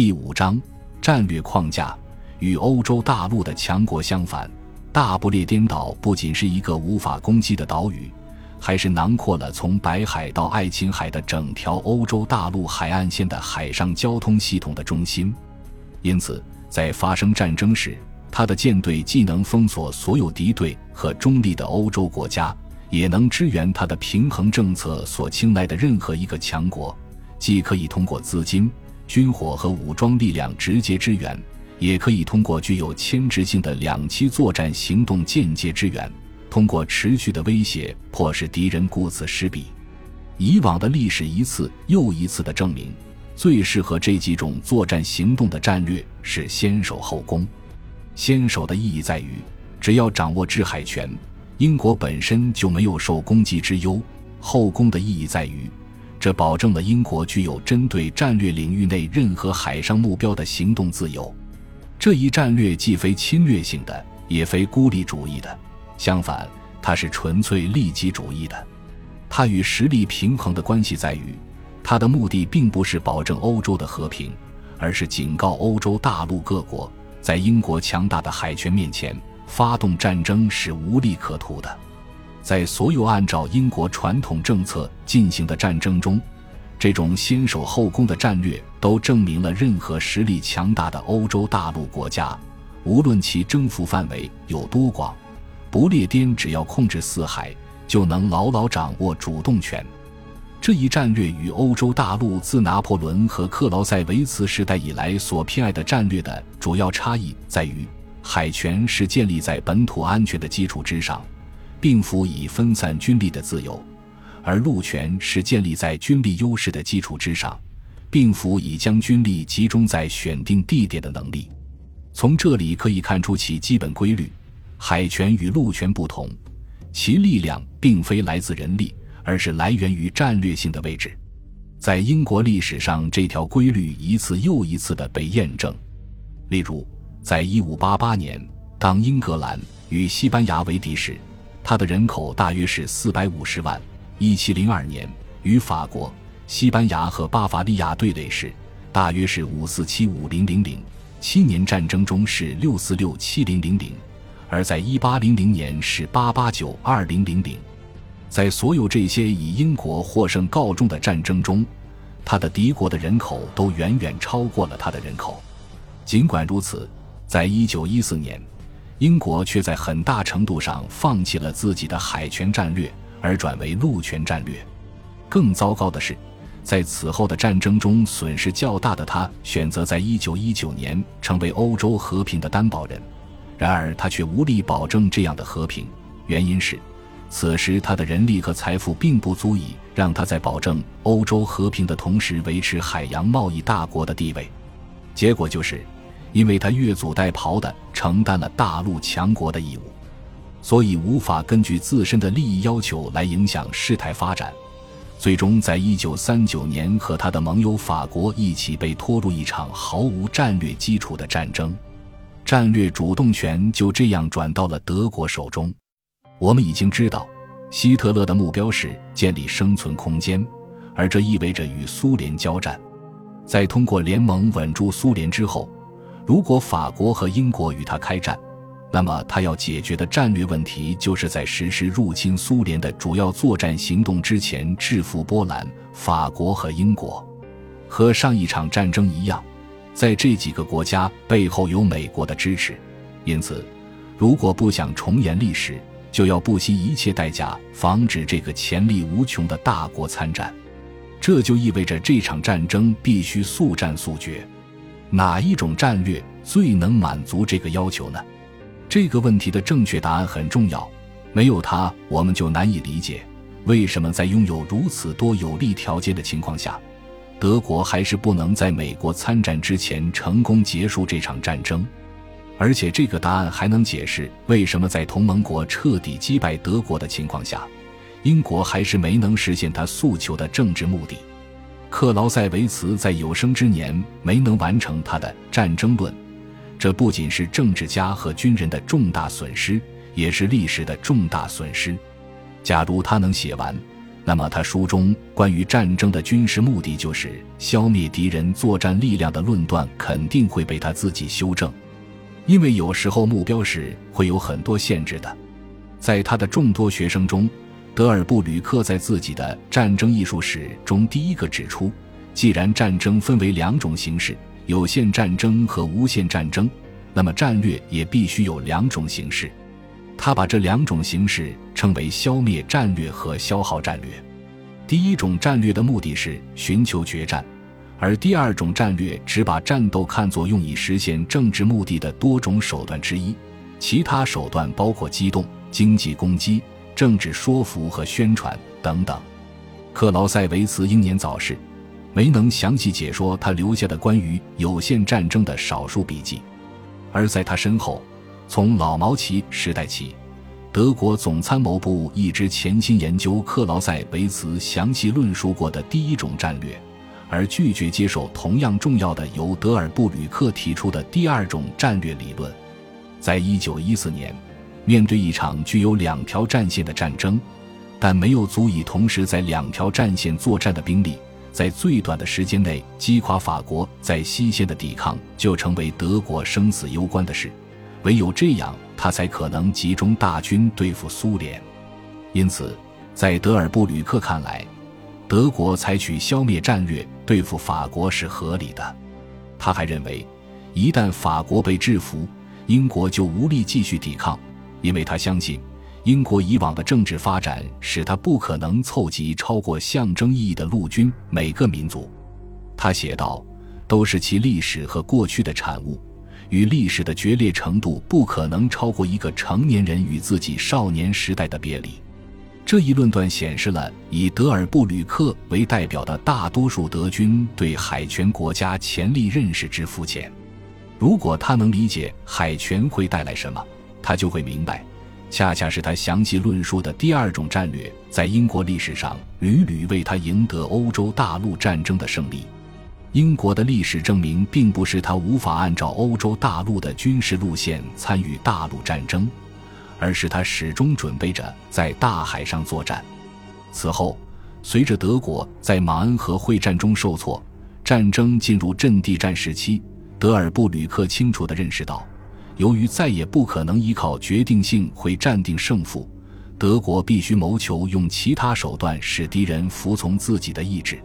第五章战略框架与欧洲大陆的强国相反，大不列颠岛不仅是一个无法攻击的岛屿，还是囊括了从白海到爱琴海的整条欧洲大陆海岸线的海上交通系统的中心。因此，在发生战争时，他的舰队既能封锁所有敌对和中立的欧洲国家，也能支援他的平衡政策所青睐的任何一个强国。既可以通过资金、军火和武装力量直接支援，也可以通过具有牵制性的两栖作战行动间接支援。通过持续的威胁，迫使敌人顾此失彼。以往的历史一次又一次的证明，最适合这几种作战行动的战略是先守后攻。先手的意义在于，只要掌握制海权，英国本身就没有受攻击之忧；后攻的意义在于，这保证了英国具有针对战略领域内任何海上目标的行动自由。这一战略既非侵略性的，也非孤立主义的，相反，它是纯粹利己主义的。它与实力平衡的关系在于，它的目的并不是保证欧洲的和平，而是警告欧洲大陆各国。在英国强大的海权面前，发动战争是无利可图的。在所有按照英国传统政策进行的战争中，这种先守后攻的战略都证明了，任何实力强大的欧洲大陆国家，无论其征服范围有多广，不列颠只要控制四海，就能牢牢掌握主动权。这一战略与欧洲大陆自拿破仑和克劳塞维茨时代以来所偏爱的战略的主要差异在于，海权是建立在本土安全的基础之上，并辅以分散军力的自由；而陆权是建立在军力优势的基础之上，并辅以将军力集中在选定地点的能力。从这里可以看出其基本规律：海权与陆权不同，其力量并非来自人力。而是来源于战略性的位置，在英国历史上，这条规律一次又一次的被验证。例如，在1588年，当英格兰与西班牙为敌时，它的人口大约是450万；1702年，与法国、西班牙和巴伐利亚对垒时，大约是5475000。七年战争中是6467000，而在1800年是8892000。在所有这些以英国获胜告终的战争中，他的敌国的人口都远远超过了他的人口。尽管如此，在一九一四年，英国却在很大程度上放弃了自己的海权战略，而转为陆权战略。更糟糕的是，在此后的战争中损失较大的他，选择在一九一九年成为欧洲和平的担保人。然而，他却无力保证这样的和平，原因是。此时，他的人力和财富并不足以让他在保证欧洲和平的同时维持海洋贸易大国的地位。结果就是，因为他越俎代庖地承担了大陆强国的义务，所以无法根据自身的利益要求来影响事态发展。最终，在一九三九年和他的盟友法国一起被拖入一场毫无战略基础的战争，战略主动权就这样转到了德国手中。我们已经知道，希特勒的目标是建立生存空间，而这意味着与苏联交战。在通过联盟稳住苏联之后，如果法国和英国与他开战，那么他要解决的战略问题就是在实施入侵苏联的主要作战行动之前制服波兰、法国和英国。和上一场战争一样，在这几个国家背后有美国的支持，因此，如果不想重演历史，就要不惜一切代价防止这个潜力无穷的大国参战，这就意味着这场战争必须速战速决。哪一种战略最能满足这个要求呢？这个问题的正确答案很重要，没有它，我们就难以理解为什么在拥有如此多有利条件的情况下，德国还是不能在美国参战之前成功结束这场战争。而且，这个答案还能解释为什么在同盟国彻底击败德国的情况下，英国还是没能实现他诉求的政治目的。克劳塞维茨在有生之年没能完成他的《战争论》，这不仅是政治家和军人的重大损失，也是历史的重大损失。假如他能写完，那么他书中关于战争的军事目的就是消灭敌人作战力量的论断，肯定会被他自己修正，因为有时候目标是会有很多限制的。在他的众多学生中，德尔布吕克在自己的《战争艺术史》中第一个指出，既然战争分为两种形式，有限战争和无限战争，那么战略也必须有两种形式。他把这两种形式称为消灭战略和消耗战略。第一种战略的目的是寻求决战，而第二种战略只把战斗看作用以实现政治目的的多种手段之一。其他手段包括机动、经济攻击、政治说服和宣传等等。克劳塞维茨英年早逝，没能详细解说他留下的关于有限战争的少数笔记，而在他身后。从老毛奇时代起，德国总参谋部一直潜心研究克劳塞维茨详细论述过的第一种战略，而拒绝接受同样重要的由德尔布吕克提出的第二种战略理论。在一九一四年，面对一场具有两条战线的战争，但没有足以同时在两条战线作战的兵力，在最短的时间内击垮法国在西线的抵抗，就成为德国生死攸关的事。唯有这样，他才可能集中大军对付苏联。因此，在德尔布吕克看来，德国采取消灭战略对付法国是合理的。他还认为，一旦法国被制服，英国就无力继续抵抗，因为他相信，英国以往的政治发展使他不可能凑集超过象征意义的陆军每个民族。他写道：“都是其历史和过去的产物。”与历史的决裂程度不可能超过一个成年人与自己少年时代的别离。这一论断显示了以德尔布吕克为代表的大多数德军对海权国家潜力认识之肤浅。如果他能理解海权会带来什么，他就会明白，恰恰是他详细论述的第二种战略，在英国历史上屡屡为他赢得欧洲大陆战争的胜利。英国的历史证明，并不是他无法按照欧洲大陆的军事路线参与大陆战争，而是他始终准备着在大海上作战。此后，随着德国在马恩河会战中受挫，战争进入阵地战时期，德尔布吕克清楚地认识到，由于再也不可能依靠决定性会战定胜负，德国必须谋求用其他手段使敌人服从自己的意志。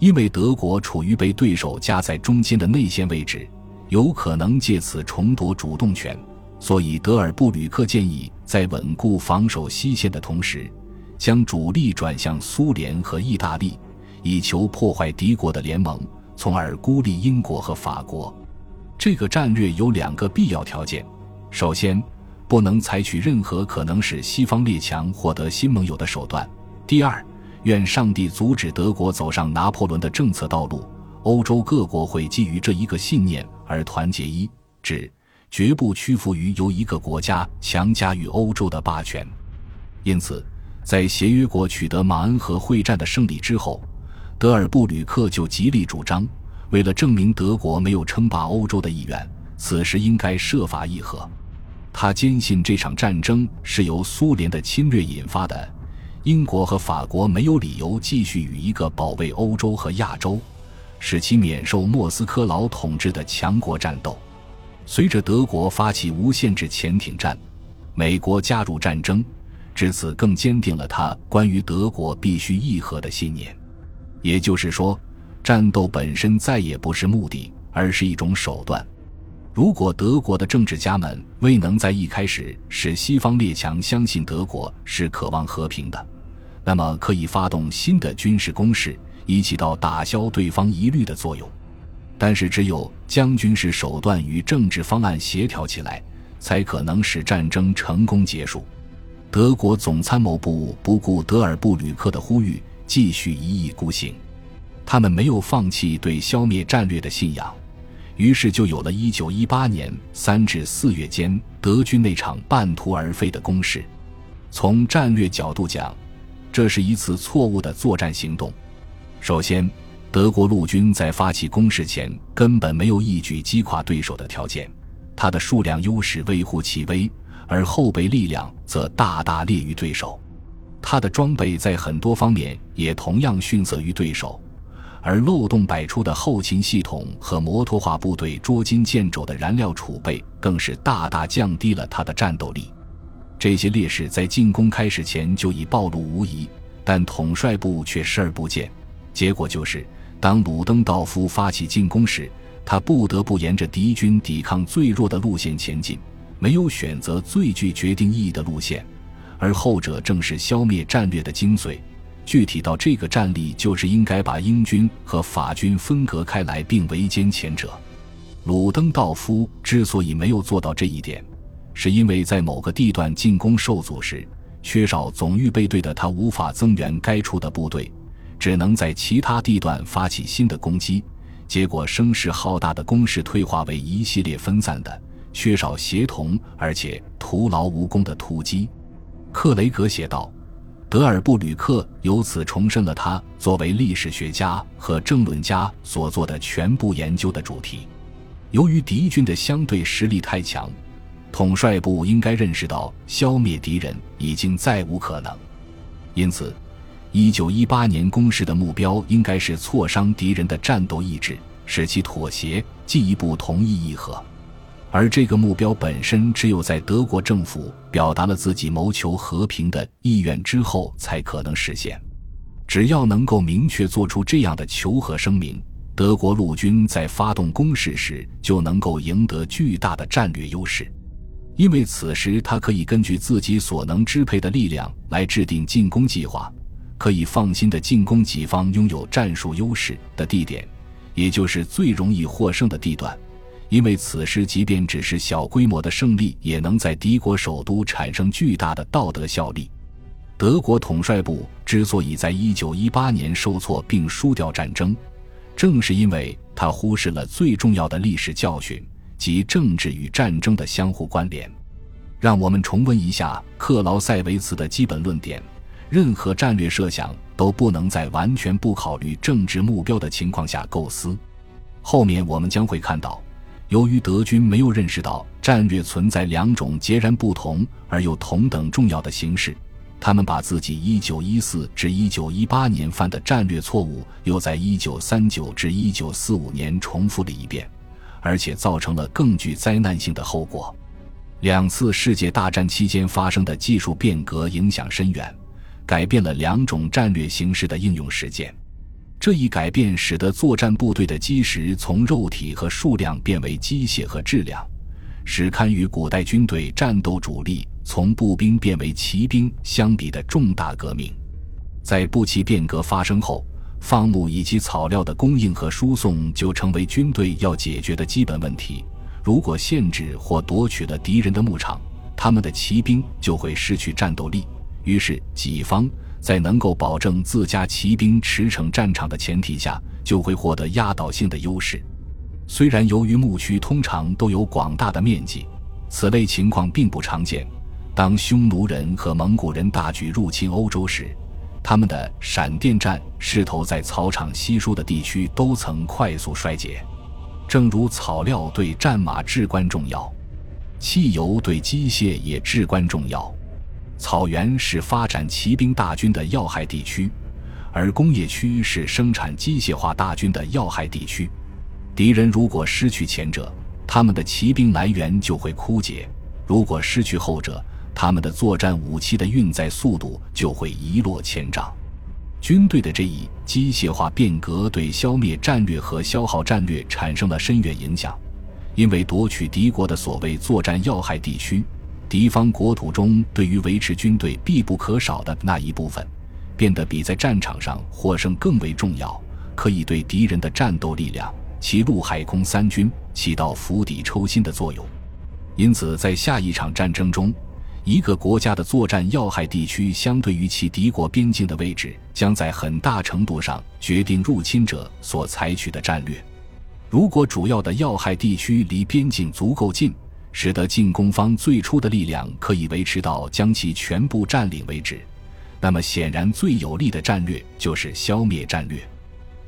因为德国处于被对手夹在中间的内线位置，有可能借此重夺主动权，所以德尔布吕克建议在稳固防守西线的同时，将主力转向苏联和意大利，以求破坏敌国的联盟，从而孤立英国和法国。这个战略有两个必要条件：首先，不能采取任何可能使西方列强获得新盟友的手段；第二。愿上帝阻止德国走上拿破仑的政策道路。欧洲各国会基于这一个信念而团结一致，绝不屈服于由一个国家强加于欧洲的霸权。因此，在协约国取得马恩河会战的胜利之后，德尔布吕克就极力主张，为了证明德国没有称霸欧洲的意愿，此时应该设法议和。他坚信这场战争是由苏联的侵略引发的。英国和法国没有理由继续与一个保卫欧洲和亚洲，使其免受莫斯科老统治的强国战斗。随着德国发起无限制潜艇战，美国加入战争，至此更坚定了他关于德国必须议和的信念。也就是说，战斗本身再也不是目的，而是一种手段。如果德国的政治家们未能在一开始使西方列强相信德国是渴望和平的，那么可以发动新的军事攻势，以起到打消对方疑虑的作用。但是，只有将军事手段与政治方案协调起来，才可能使战争成功结束。德国总参谋部不顾德尔布吕克的呼吁，继续一意孤行。他们没有放弃对消灭战略的信仰。于是就有了一九一八年三至四月间德军那场半途而废的攻势。从战略角度讲，这是一次错误的作战行动。首先，德国陆军在发起攻势前根本没有一举击垮对手的条件，他的数量优势微乎其微，而后备力量则大大劣于对手。他的装备在很多方面也同样逊色于对手，而漏洞百出的后勤系统和摩托化部队捉襟见肘的燃料储备，更是大大降低了他的战斗力。这些劣势在进攻开始前就已暴露无遗，但统帅部却视而不见。结果就是，当鲁登道夫发起进攻时，他不得不沿着敌军抵抗最弱的路线前进，没有选择最具决定意义的路线。而后者正是消灭战略的精髓。具体到这个战例，就是应该把英军和法军分隔开来，并围歼前者。鲁登道夫之所以没有做到这一点，是因为在某个地段进攻受阻时，缺少总预备队的他无法增援该处的部队，只能在其他地段发起新的攻击。结果声势浩大的攻势退化为一系列分散的、缺少协同而且徒劳无功的突击。克雷格写道：“德尔布吕克由此重申了他作为历史学家和政论家所做的全部研究的主题。由于敌军的相对实力太强，统帅部应该认识到消灭敌人已经再无可能。因此，一九一八年攻势的目标应该是挫伤敌人的战斗意志，使其妥协，进一步同意议和。”而这个目标本身，只有在德国政府表达了自己谋求和平的意愿之后，才可能实现。只要能够明确做出这样的求和声明，德国陆军在发动攻势时就能够赢得巨大的战略优势，因为此时他可以根据自己所能支配的力量来制定进攻计划，可以放心的进攻己方拥有战术优势的地点，也就是最容易获胜的地段。因为此时，即便只是小规模的胜利，也能在敌国首都产生巨大的道德效力。德国统帅部之所以在1918年受挫并输掉战争，正是因为他忽视了最重要的历史教训，即政治与战争的相互关联。让我们重温一下克劳塞维茨的基本论点：任何战略设想都不能在完全不考虑政治目标的情况下构思。后面我们将会看到。由于德军没有认识到战略存在两种截然不同而又同等重要的形式，他们把自己1914至1918年犯的战略错误又在1939至1945年重复了一遍，而且造成了更具灾难性的后果。两次世界大战期间发生的技术变革影响深远，改变了两种战略形式的应用实践。这一改变使得作战部队的基石从肉体和数量变为机械和质量，使堪与古代军队战斗主力从步兵变为骑兵相比的重大革命。在步骑变革发生后，放牧以及草料的供应和输送就成为军队要解决的基本问题。如果限制或夺取了敌人的牧场，他们的骑兵就会失去战斗力。于是己方。在能够保证自家骑兵驰骋战场的前提下，就会获得压倒性的优势。虽然由于牧区通常都有广大的面积，此类情况并不常见。当匈奴人和蒙古人大举入侵欧洲时，他们的闪电战势头在草场稀疏的地区都曾快速衰竭。正如草料对战马至关重要，汽油对机械也至关重要。草原是发展骑兵大军的要害地区，而工业区是生产机械化大军的要害地区。敌人如果失去前者，他们的骑兵来源就会枯竭；如果失去后者，他们的作战武器的运载速度就会一落千丈。军队的这一机械化变革对消灭战略和消耗战略产生了深远影响，因为夺取敌国的所谓作战要害地区。敌方国土中对于维持军队必不可少的那一部分，变得比在战场上获胜更为重要，可以对敌人的战斗力量，其陆海空三军起到釜底抽薪的作用。因此，在下一场战争中，一个国家的作战要害地区相对于其敌国边境的位置，将在很大程度上决定入侵者所采取的战略。如果主要的要害地区离边境足够近，使得进攻方最初的力量可以维持到将其全部占领为止，那么显然最有利的战略就是消灭战略。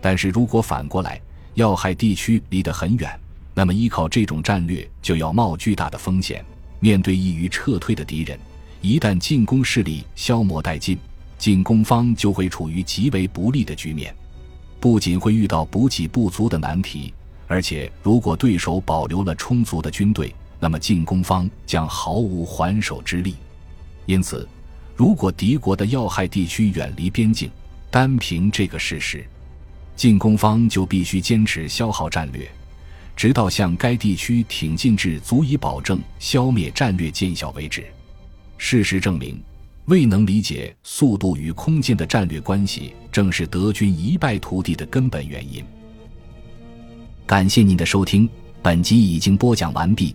但是如果反过来，要害地区离得很远，那么依靠这种战略就要冒巨大的风险。面对易于撤退的敌人，一旦进攻势力消磨殆尽，进攻方就会处于极为不利的局面，不仅会遇到补给不足的难题，而且如果对手保留了充足的军队，那么进攻方将毫无还手之力。因此，如果敌国的要害地区远离边境，单凭这个事实，进攻方就必须坚持消耗战略，直到向该地区挺进至足以保证消灭战略见效为止。事实证明。未能理解速度与空间的战略关系，正是德军一败涂地的根本原因。感谢您的收听，本集已经播讲完毕。